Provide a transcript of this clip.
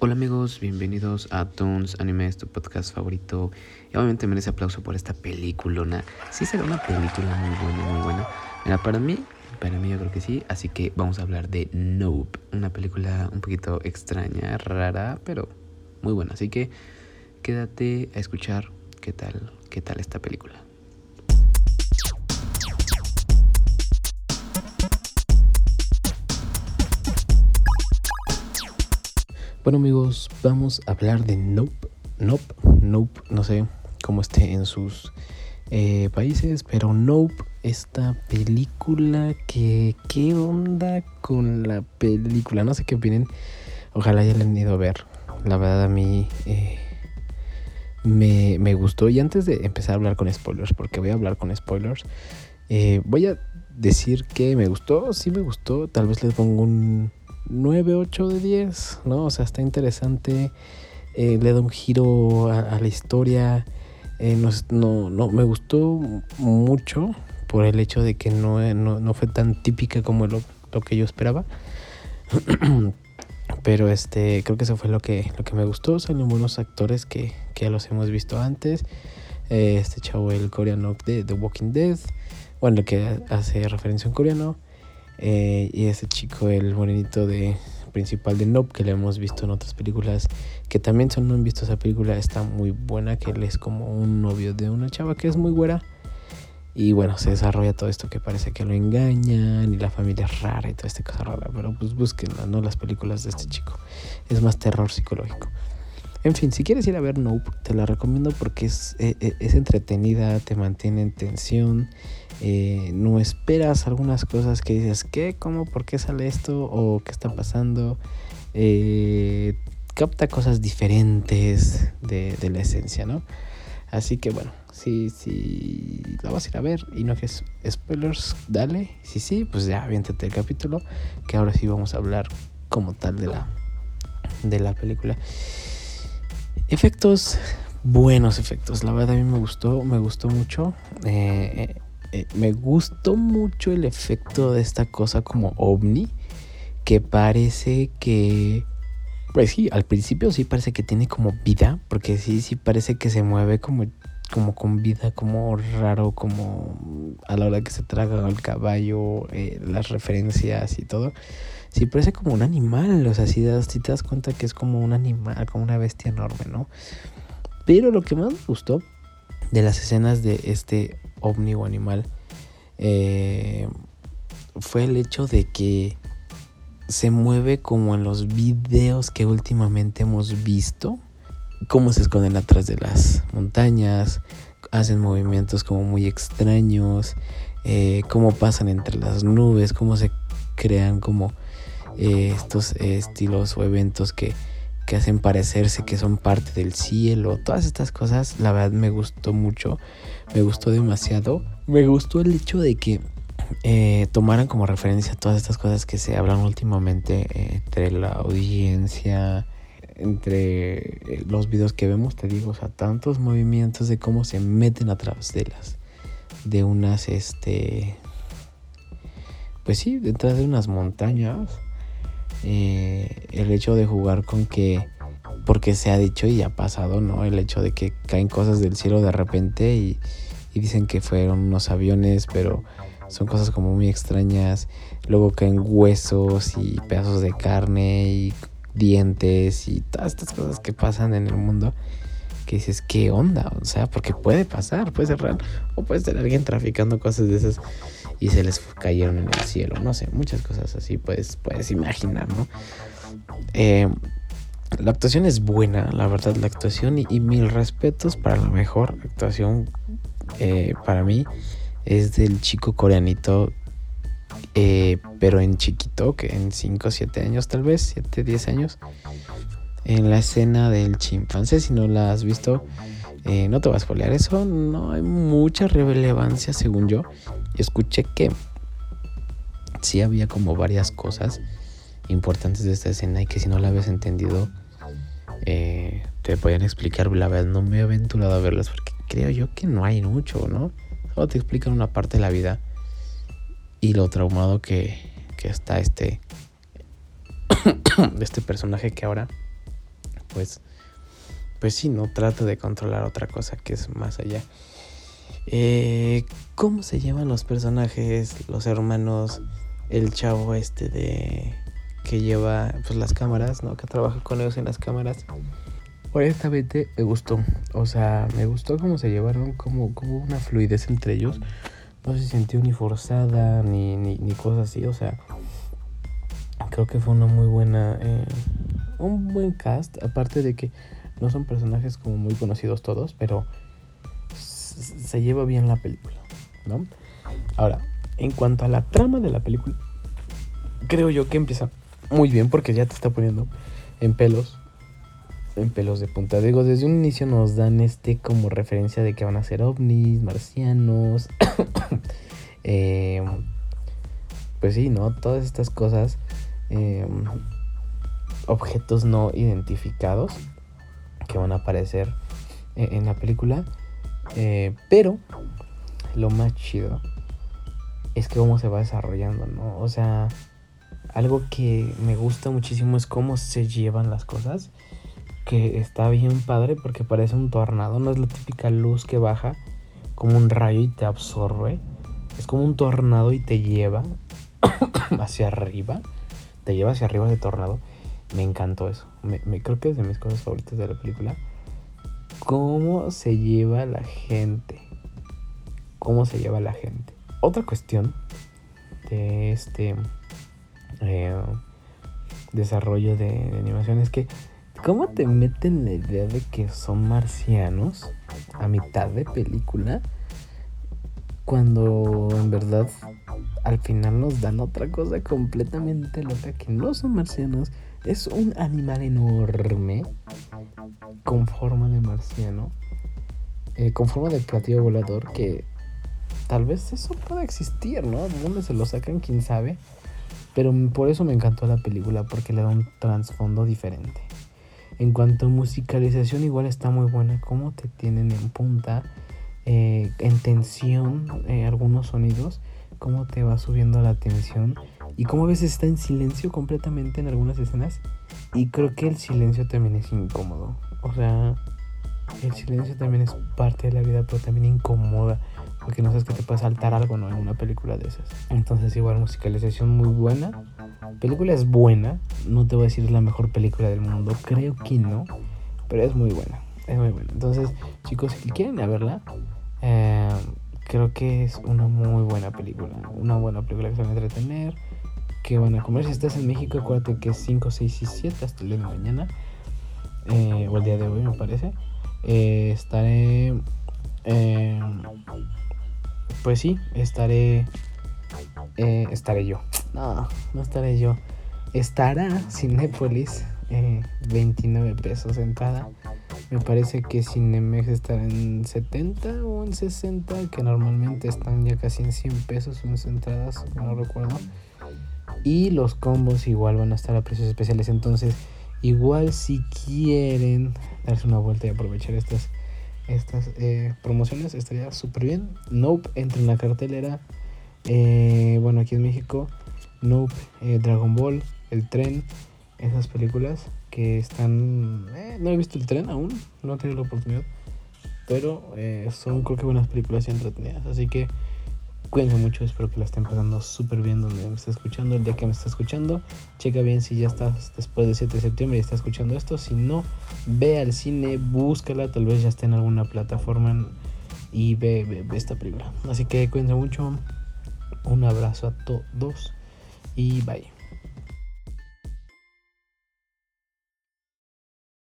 Hola amigos, bienvenidos a Toons Anime, tu podcast favorito. Y obviamente merece aplauso por esta peliculona. Sí será una película muy buena, muy buena. Mira, para mí, para mí yo creo que sí. Así que vamos a hablar de Nope. Una película un poquito extraña, rara, pero muy buena. Así que quédate a escuchar qué tal, qué tal esta película. Bueno amigos, vamos a hablar de Nope. Nope, Nope, no sé cómo esté en sus eh, países, pero Nope, esta película que... ¿Qué onda con la película? No sé qué opinen. Ojalá ya la han ido a ver. La verdad a mí eh, me, me, gustó. Y antes de empezar a hablar con spoilers, porque voy a hablar con spoilers, eh, voy a decir que me gustó. Sí me gustó. Tal vez les pongo un 9, 8 de 10, ¿no? O sea, está interesante, eh, le da un giro a, la historia, eh, no, no, me gustó mucho por el hecho de que no, no, fue tan típica como lo, que yo esperaba. Pero este, creo que eso fue lo que, lo que me gustó. Salen buenos actores que, que ya los hemos visto antes. Eh, este chavo, el coreano de The Walking Dead. Bueno, que hace referencia en coreano. Eh, y ese chico, el morenito de principal de Nope, que le hemos visto en otras películas, que también son no han visto esa película, está muy buena, que él es como un novio de una chava que es muy güera. Y bueno, se desarrolla todo esto que parece que lo engañan y la familia es rara y toda esta cosa rara. Pero pues búsquenla, ¿no? Las películas de este chico. Es más terror psicológico. En fin, si quieres ir a ver Nope, te la recomiendo porque es, eh, eh, es entretenida, te mantiene en tensión eh, no esperas algunas cosas que dices, ¿qué? ¿Cómo? ¿Por qué sale esto? ¿O qué está pasando? Eh, capta cosas diferentes de, la esencia, ¿no? Así que bueno, si, si la vas a ir a ver y no quieres spoilers, dale. Si sí, pues ya aviéntate el capítulo, que ahora sí vamos a hablar como tal de la, de la película. Efectos, buenos efectos. La verdad a mí me gustó, me gustó mucho. Eh, eh, me gustó mucho el efecto de esta cosa como ovni, que parece que... Pues sí, al principio sí parece que tiene como vida, porque sí, sí parece que se mueve como, como con vida, como raro, como a la hora que se traga el caballo, eh, las referencias y todo. Sí parece como un animal, o sea, si, si te das cuenta que es como un animal, como una bestia enorme, ¿no? Pero lo que más me gustó de las escenas de este ovni o animal eh, fue el hecho de que se mueve como en los videos que últimamente hemos visto, cómo se esconden atrás de las montañas, hacen movimientos como muy extraños, eh, cómo pasan entre las nubes, cómo se crean como eh, estos estilos o eventos que que hacen parecerse que son parte del cielo, todas estas cosas, la verdad me gustó mucho, me gustó demasiado. Me gustó el hecho de que eh, tomaran como referencia todas estas cosas que se hablan últimamente entre la audiencia, entre eh, los videos que vemos, te digo, o sea, tantos movimientos de cómo se meten a través de las, de unas, este, pues sí, detrás de unas montañas eh, el hecho de jugar con que, porque se ha dicho y ha pasado, ¿no? El hecho de que caen cosas del cielo de repente y, dicen que fueron unos aviones, pero son cosas como muy extrañas. Luego caen huesos y pedazos de carne y dientes y todas estas cosas que pasan en el mundo que dices, ¿qué onda? O sea, porque puede pasar, puede ser real. O puede ser alguien traficando cosas de esas y se les cayeron en el cielo. No sé, muchas cosas así puedes, puedes imaginar, ¿no? Eh, la actuación es buena, la verdad, la actuación y, mil respetos para la mejor actuación eh, para mí es del chico coreanito, eh, pero en chiquito, que en 5 o 7 años tal vez, 7, 10 años en la escena del chimpancé. Si no la has visto, eh, no te vas a spoilear eso. No hay mucha relevancia, según yo. Escuché que sí había como varias cosas importantes de esta escena y que si no la habías entendido, eh, te podían explicar. La verdad, no me he aventurado a verlas porque creo yo que no hay mucho, ¿no? Solo te explican una parte de la vida y lo traumado que, que está este, este personaje que ahora pues, pues sí, no trata de controlar otra cosa que es más allá. Eh, ¿Cómo se llevan los personajes, los hermanos, el chavo este de que lleva pues las cámaras, ¿no? Que trabaja con ellos en las cámaras. Honestamente me gustó. O sea, me gustó cómo se llevaron, como, como una fluidez entre ellos. No se sintió ni forzada, ni, ni, ni cosas así. O sea, creo que fue una muy buena. Eh, un buen cast. Aparte de que no son personajes como muy conocidos todos, pero se lleva bien la película, ¿no? Ahora, en cuanto a la trama de la película, creo yo que empieza muy bien porque ya te está poniendo en pelos. En pelos de punta. Digo, desde un inicio nos dan este como referencia de que van a ser ovnis, marcianos. Em, pues sí, ¿no? Todas estas cosas. Em, objetos no identificados que van a aparecer en, en la película. Eh, pero lo más chido es que cómo se va desarrollando, ¿no? O sea, algo que me gusta muchísimo es cómo se llevan las cosas. Que está bien padre porque parece un tornado. No es la típica luz que baja como un rayo y te absorbe. Es como un tornado y te lleva hacia arriba. Te lleva hacia arriba de tornado. Me encantó eso. Me, creo que es de mis cosas favoritas de la película. Cómo se lleva la gente. Cómo se lleva la gente. Otra cuestión de este eh, desarrollo de, animación es que cómo te meten la idea de que son marcianos a mitad de película cuando en verdad al final nos dan otra cosa completamente loca que no son marcianos es un animal enorme con forma de marciano eh, con forma de platillo volador que tal vez eso pueda existir, ¿no? ¿De dónde se lo sacan? ¿Quién sabe? Pero por eso me encantó la película, porque le da un trasfondo diferente. En cuanto a musicalización, igual está muy buena. Cómo te tienen en punta, eh, en tensión, eh, algunos sonidos. Cómo te va subiendo la tensión. Y cómo a veces está en silencio completamente en algunas escenas. Y creo que el silencio también es incómodo. O sea, el silencio también es parte de la vida, pero también incomoda. Porque no sabes que te puede saltar algo, ¿no? En una película de esas. Entonces, igual, musicalización muy buena. Película es buena. No te voy a decir es la mejor película del mundo. Creo que no. Pero es muy buena. Es muy buena. Entonces, chicos, si quieren verla, eh, creo que es una muy buena película. Una buena película que se van a entretener. Que van a comer. Si estás en México, acuérdate que es 5, 6 y 7 hasta el día de mañana. Eh, o el día de hoy, me parece. Eh, estaré. Eh, pues sí, estaré. Eh, estaré yo. No, no estaré yo. Estará Cinépolis. 29 pesos entrada. Me parece que Cinemex estará en 70 o en 60, que normalmente están ya casi en 100 pesos unas entradas, no recuerdo. Y los combos igual van a estar a precios especiales. Entonces, igual si quieren darse una vuelta y aprovechar estas, estas eh, promociones, estaría súper bien. Nope entra en la cartelera. Eh, bueno, aquí en México, Nope, eh, Dragon Ball, El Tren, esas películas que están... no he visto El Tren aún, no he tenido la oportunidad. Pero son creo que buenas películas y entretenidas. Así que Cuídense mucho, espero que la estén pasando súper bien donde me está escuchando, el día que me está escuchando. Checa bien si ya estás después del 7 de septiembre y está escuchando esto. Si no, ve al cine, búscala, tal vez ya esté en alguna plataforma y ve, ve esta película. Así que cuídense mucho, un abrazo a todos y bye.